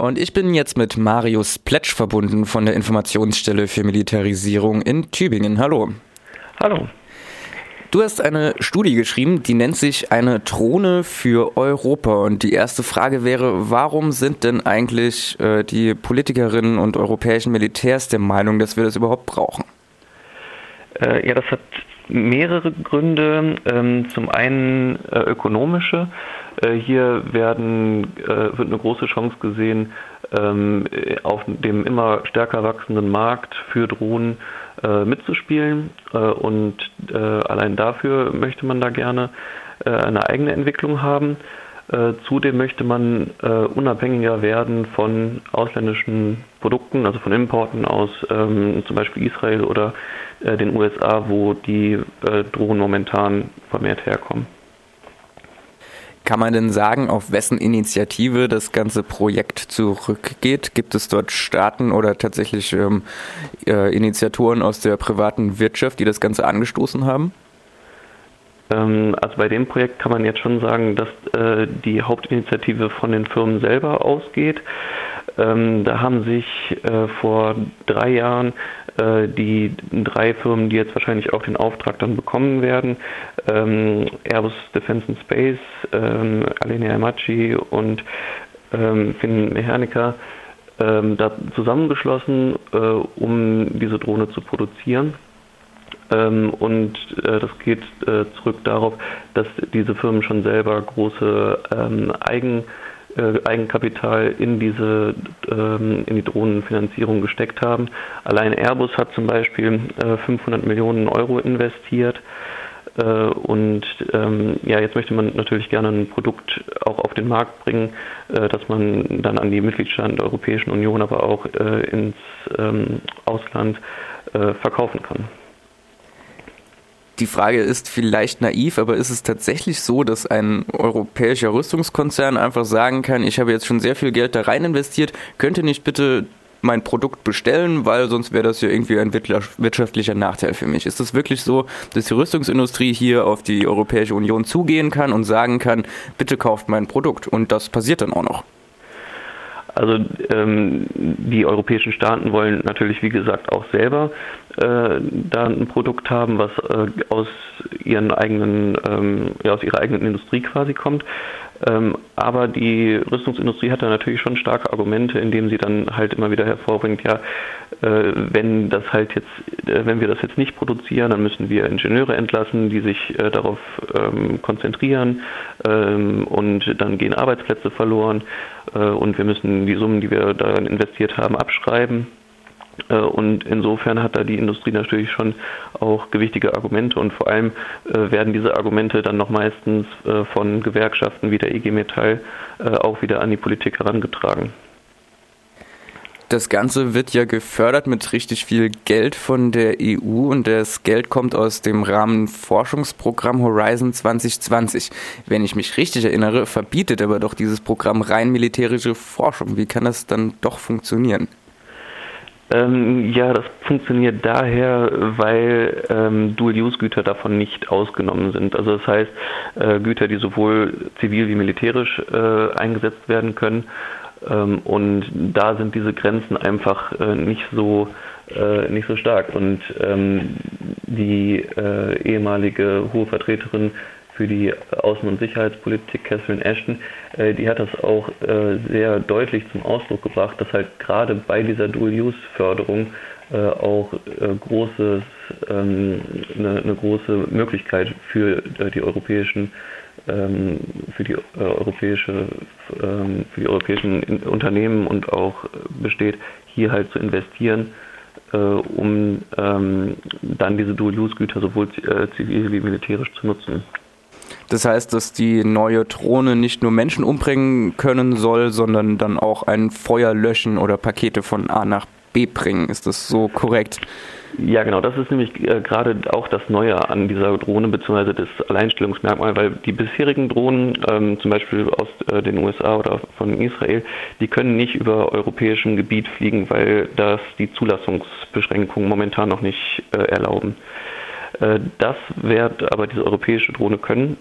Und ich bin jetzt mit Marius Pletsch verbunden von der Informationsstelle für Militarisierung in Tübingen. Hallo. Hallo. Du hast eine Studie geschrieben, die nennt sich eine Drohne für Europa. Und die erste Frage wäre, warum sind denn eigentlich äh, die Politikerinnen und europäischen Militärs der Meinung, dass wir das überhaupt brauchen? Äh, ja, das hat mehrere Gründe. Ähm, zum einen äh, ökonomische. Äh, hier werden, äh, wird eine große Chance gesehen, ähm, auf dem immer stärker wachsenden Markt für Drohnen mitzuspielen. und allein dafür möchte man da gerne eine eigene Entwicklung haben. Zudem möchte man unabhängiger werden von ausländischen Produkten, also von Importen aus ähm, zum Beispiel Israel oder den USA, wo die Drohnen momentan vermehrt herkommen. Kann man denn sagen, auf wessen Initiative das ganze Projekt zurückgeht? Gibt es dort Staaten oder tatsächlich ähm, äh, Initiatoren aus der privaten Wirtschaft, die das Ganze angestoßen haben? Ähm, also bei dem Projekt kann man jetzt schon sagen, dass äh, die Hauptinitiative von den Firmen selber ausgeht. Ähm, da haben sich äh, vor drei Jahren äh, die drei Firmen, die jetzt wahrscheinlich auch den Auftrag dann bekommen werden, ähm, Airbus Defence and Space, ähm, Alenia Yamachi und ähm, Finn Mechanica, ähm, da zusammengeschlossen, äh, um diese Drohne zu produzieren. Ähm, und äh, das geht äh, zurück darauf, dass diese Firmen schon selber große ähm, Eigen äh, Eigenkapital in diese ähm, in die Drohnenfinanzierung gesteckt haben. Allein Airbus hat zum Beispiel 500 äh, Millionen Euro investiert. Äh, und ähm, ja, jetzt möchte man natürlich gerne ein Produkt auch auf den Markt bringen, dass man dann an die Mitgliedstaaten der Europäischen Union, aber auch ins ähm, Ausland verkaufen kann. Die Frage ist vielleicht naiv, aber ist es tatsächlich so, dass ein europäischer Rüstungskonzern einfach sagen kann, ich habe jetzt schon sehr viel Geld da rein investiert, könnte nicht bitte mein Produkt bestellen, weil sonst wäre das ja irgendwie ein wirtschaftlicher Nachteil für mich. Ist es wirklich so, dass die Rüstungsindustrie hier auf die Europäische Union zugehen kann und sagen kann, bitte kauft mein Produkt und das passiert dann auch noch? Also ähm, die europäischen Staaten wollen natürlich, wie gesagt, auch selber äh, da ein Produkt haben, was äh, aus ihren eigenen, ähm, ja, aus ihrer eigenen Industrie quasi kommt. Ähm, aber die Rüstungsindustrie hat da natürlich schon starke Argumente, indem sie dann halt immer wieder hervorbringt, ja, äh, wenn das halt jetzt, äh, wenn wir das jetzt nicht produzieren, dann müssen wir Ingenieure entlassen, die sich äh, darauf ähm, konzentrieren ähm, und dann gehen Arbeitsplätze verloren und wir müssen die Summen, die wir daran investiert haben, abschreiben. Äh, und insofern hat da die Industrie natürlich schon auch gewichtige Argumente und vor allem äh, werden diese Argumente dann noch meistens äh, von Gewerkschaften wie der IG Metall auch wieder an die Politik herangetragen. Das Ganze wird ja gefördert mit richtig viel Geld von der EU und das Geld kommt aus dem Rahmenforschungsprogramm Horizon 2020. Wenn ich mich richtig erinnere, verbietet aber doch dieses Programm rein militärische Forschung. Wie kann das dann doch funktionieren? Ähm, ja, das funktioniert daher, weil ähm, Dual-Use-Güter davon nicht ausgenommen sind. Also das heißt, äh, Güter, die sowohl zivil wie militärisch äh, eingesetzt werden können. Ähm, und da sind diese Grenzen einfach äh, nicht so äh, nicht so stark. Und ähm, die äh, ehemalige hohe Vertreterin für die Außen- und Sicherheitspolitik, Catherine Ashton, äh, die hat das auch äh, sehr deutlich zum Ausdruck gebracht, dass halt gerade bei dieser Dual-Use-Förderung äh, auch großes, ähm, eine, eine, große Möglichkeit für die europäischen ähm, für die europäische ähm, für die europäischen Unternehmen und auch besteht, hier halt zu investieren, um dann diese Dual-Use-Güter sowohl zivil wie militärisch zu nutzen. Das heißt, dass die neue Drohne nicht nur Menschen umbringen können soll, sondern dann auch ein Feuer löschen oder Pakete von A nach B bringen. Ist das so korrekt? Ja, genau. Das ist nämlich äh, gerade auch das Neue an dieser Drohne, beziehungsweise das Alleinstellungsmerkmal, weil die bisherigen Drohnen, ähm, zum Beispiel aus äh, den USA oder von Israel, die können nicht über europäischem Gebiet fliegen, weil das die Zulassungsbeschränkungen momentan noch nicht äh, erlauben. Äh, das wird aber diese europäische Drohne können.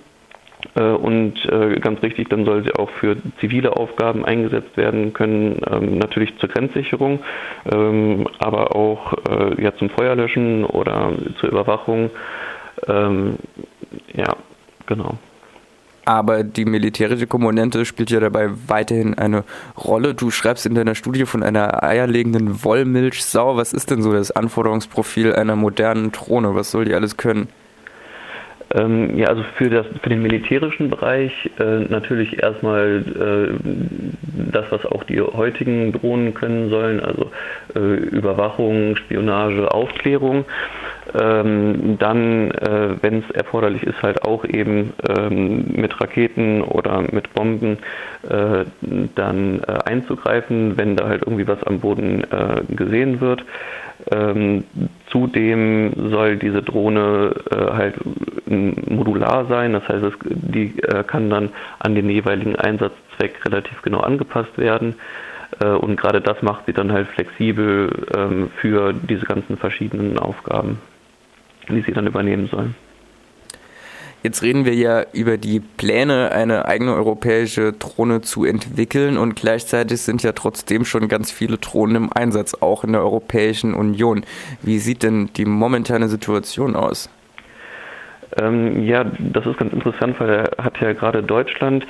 Äh, und äh, ganz richtig, dann soll sie auch für zivile Aufgaben eingesetzt werden können, ähm, natürlich zur Grenzsicherung, ähm, aber auch äh, ja, zum Feuerlöschen oder zur Überwachung. Ähm, ja, genau. Aber die militärische Komponente spielt ja dabei weiterhin eine Rolle. Du schreibst in deiner Studie von einer eierlegenden Wollmilchsau. Was ist denn so das Anforderungsprofil einer modernen Drohne? Was soll die alles können? Ähm, ja, also für, das, für den militärischen Bereich äh, natürlich erstmal äh, das, was auch die heutigen Drohnen können sollen, also äh, Überwachung, Spionage, Aufklärung. Ähm, dann, äh, wenn es erforderlich ist, halt auch eben ähm, mit Raketen oder mit Bomben äh, dann äh, einzugreifen, wenn da halt irgendwie was am Boden gesehen wird. Ähm, zudem soll diese Drohne äh, halt modular sein, das heißt, es, die äh, kann dann an den jeweiligen Einsatzzweck relativ genau angepasst werden. Äh, und gerade das macht sie dann halt flexibel ähm, für diese ganzen verschiedenen Aufgaben, die sie dann übernehmen soll. Jetzt reden wir ja über die Pläne, eine eigene europäische Drohne zu entwickeln und gleichzeitig sind ja trotzdem schon ganz viele Drohnen im Einsatz, auch in der Europäischen Union. Wie sieht denn die momentane Situation aus? Ähm, ja, das ist ganz interessant, weil er hat ja gerade Deutschland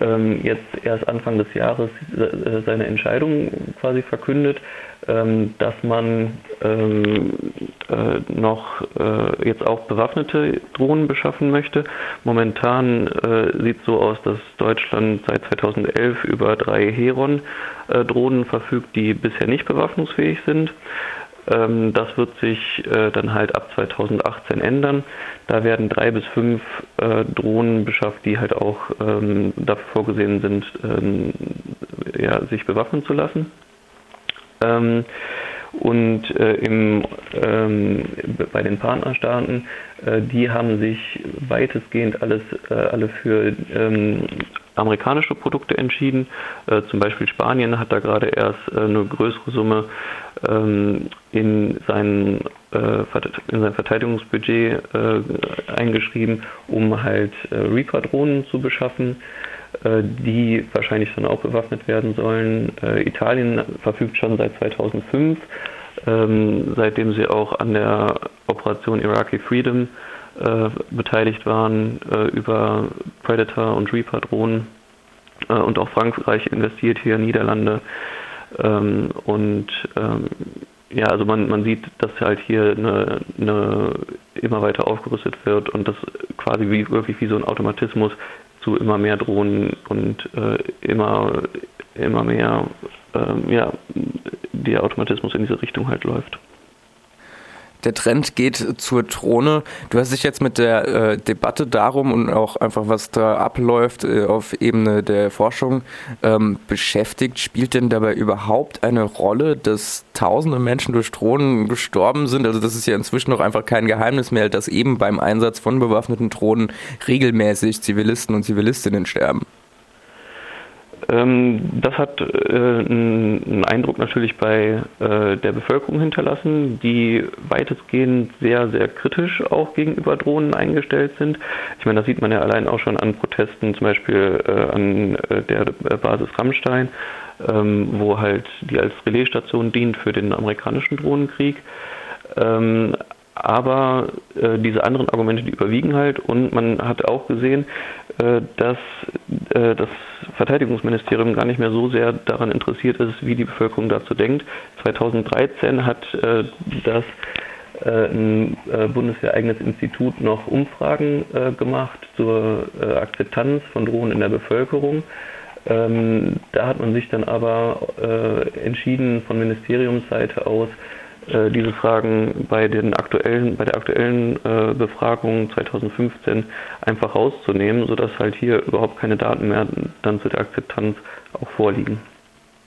ähm, jetzt erst Anfang des Jahres äh, seine Entscheidung quasi verkündet, ähm, dass man ähm, äh, noch äh, jetzt auch bewaffnete Drohnen beschaffen möchte. Momentan äh, sieht es so aus, dass Deutschland seit 2011 über drei Heron-Drohnen äh, verfügt, die bisher nicht bewaffnungsfähig sind. Ähm, das wird sich äh, dann halt ab 2018 ändern. Da werden drei bis fünf äh, Drohnen beschafft, die halt auch ähm, dafür vorgesehen sind, ähm, ja, sich bewaffnen zu lassen. Und äh, im, bei den Partnerstaaten, die haben sich weitestgehend alles, alle für amerikanische Produkte entschieden. Äh, zum Beispiel Spanien hat da gerade erst äh, eine größere Summe ähm, in, sein, äh, in sein Verteidigungsbudget eingeschrieben, um halt Reaper-Drohnen zu beschaffen die wahrscheinlich dann auch bewaffnet werden sollen. Italien verfügt schon seit 2005, ähm, seitdem sie auch an der Operation Iraqi Freedom äh, beteiligt waren äh, über Predator und Reaper-Drohnen. Äh, und auch Frankreich investiert hier, Niederlande. Ähm, und ähm, ja, also man, man sieht, dass halt hier eine, eine immer weiter aufgerüstet wird und das quasi wie, wirklich wie so ein Automatismus zu immer mehr Drohnen und äh, immer, immer mehr, ähm, ja, der Automatismus in diese Richtung halt läuft der Trend geht zur Drohne. Du hast dich jetzt mit der äh, Debatte darum und auch einfach, was da abläuft äh, auf Ebene der Forschung ähm, beschäftigt. Spielt denn dabei überhaupt eine Rolle, dass tausende Menschen durch Drohnen gestorben sind? Also das ist ja inzwischen noch einfach kein Geheimnis mehr, dass eben beim Einsatz von bewaffneten Drohnen regelmäßig Zivilisten und Zivilistinnen sterben. Ähm, das hat äh, einen Eindruck natürlich bei äh, der Bevölkerung hinterlassen, die weitestgehend sehr, sehr kritisch auch gegenüber Drohnen eingestellt sind. Ich meine, das sieht man ja allein auch schon an Protesten, zum Beispiel äh, an der Basis Rammstein, ähm, wo halt die als Relaisstation dient für den amerikanischen Drohnenkrieg. Aber äh, diese anderen Argumente, die überwiegen halt und man hat auch gesehen, äh, dass äh, das Verteidigungsministerium gar nicht mehr so sehr daran interessiert ist, wie die Bevölkerung dazu denkt. 2013 hat äh, das äh, ein äh, bundeswehreigenes Institut noch Umfragen gemacht zur Akzeptanz von Drohnen in der Bevölkerung. Ähm, da hat man sich dann aber entschieden von Ministeriumsseite aus, äh, diese Fragen bei den aktuellen, bei der aktuellen äh, Befragung 2015 einfach rauszunehmen, sodass halt hier überhaupt keine Daten mehr dann zu der Akzeptanz auch vorliegen.